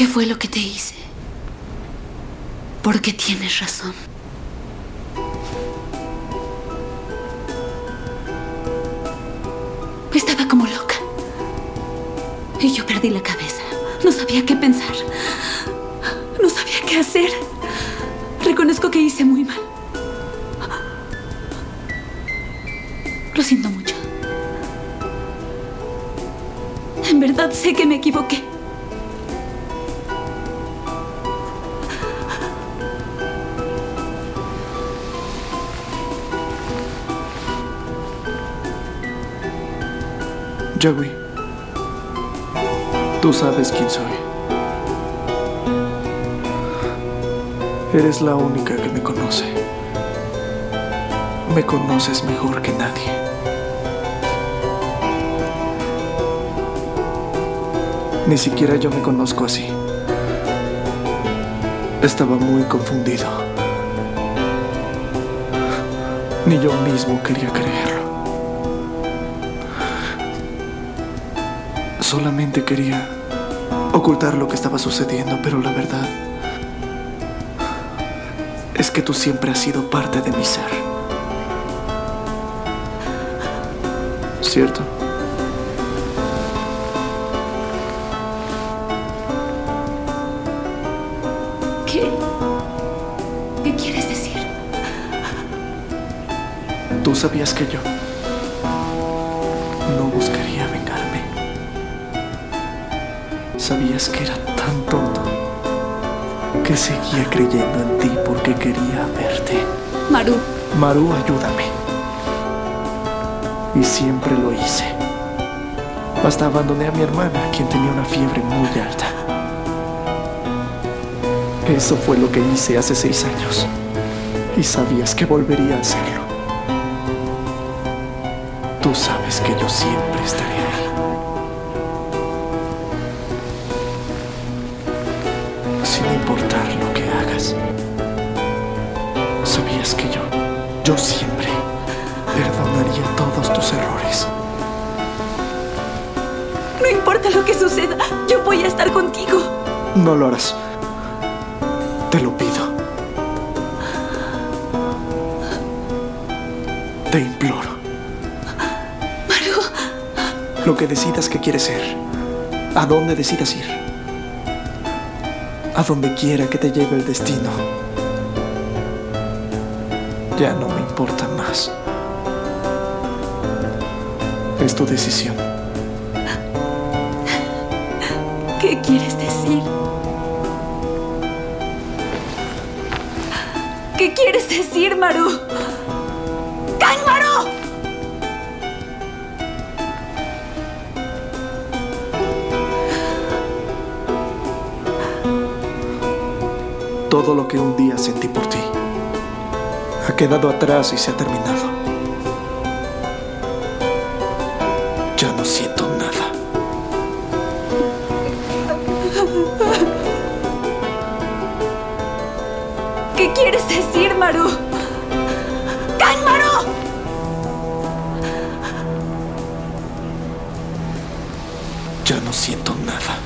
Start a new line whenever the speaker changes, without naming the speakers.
¿Qué fue lo que te hice? Porque tienes razón. Estaba como loca. Y yo perdí la cabeza. No sabía qué pensar. No sabía qué hacer. Reconozco que hice muy mal. Lo siento mucho. En verdad sé que me equivoqué.
Joey, tú sabes quién soy. Eres la única que me conoce. Me conoces mejor que nadie. Ni siquiera yo me conozco así. Estaba muy confundido. Ni yo mismo quería creerlo. Solamente quería ocultar lo que estaba sucediendo, pero la verdad es que tú siempre has sido parte de mi ser. ¿Cierto?
¿Qué? ¿Qué quieres decir?
Tú sabías que yo no buscaría vengarme. Sabías que era tan tonto que seguía creyendo en ti porque quería verte.
Maru,
Maru, ayúdame. Y siempre lo hice. Hasta abandoné a mi hermana, quien tenía una fiebre muy alta. Eso fue lo que hice hace seis años. Y sabías que volvería a hacerlo. Tú sabes que yo siempre estaré ahí. Sin importar lo que hagas. Sabías que yo, yo siempre perdonaría todos tus errores.
no importa lo que suceda, yo voy a estar contigo.
No lo harás. Te lo pido. Te imploro.
Maru,
Lo que decidas que quieres ser. A dónde decidas ir. A donde quiera que te lleve el destino. Ya no me importa más. Es tu decisión.
¿qué quieres decir? ¿Qué quieres decir, Maru?
Todo lo que un día sentí por ti ha quedado atrás y se ha terminado. Ya no siento nada.
¿Qué quieres decir, Maru? ¡Can, Maru!
Ya no siento nada.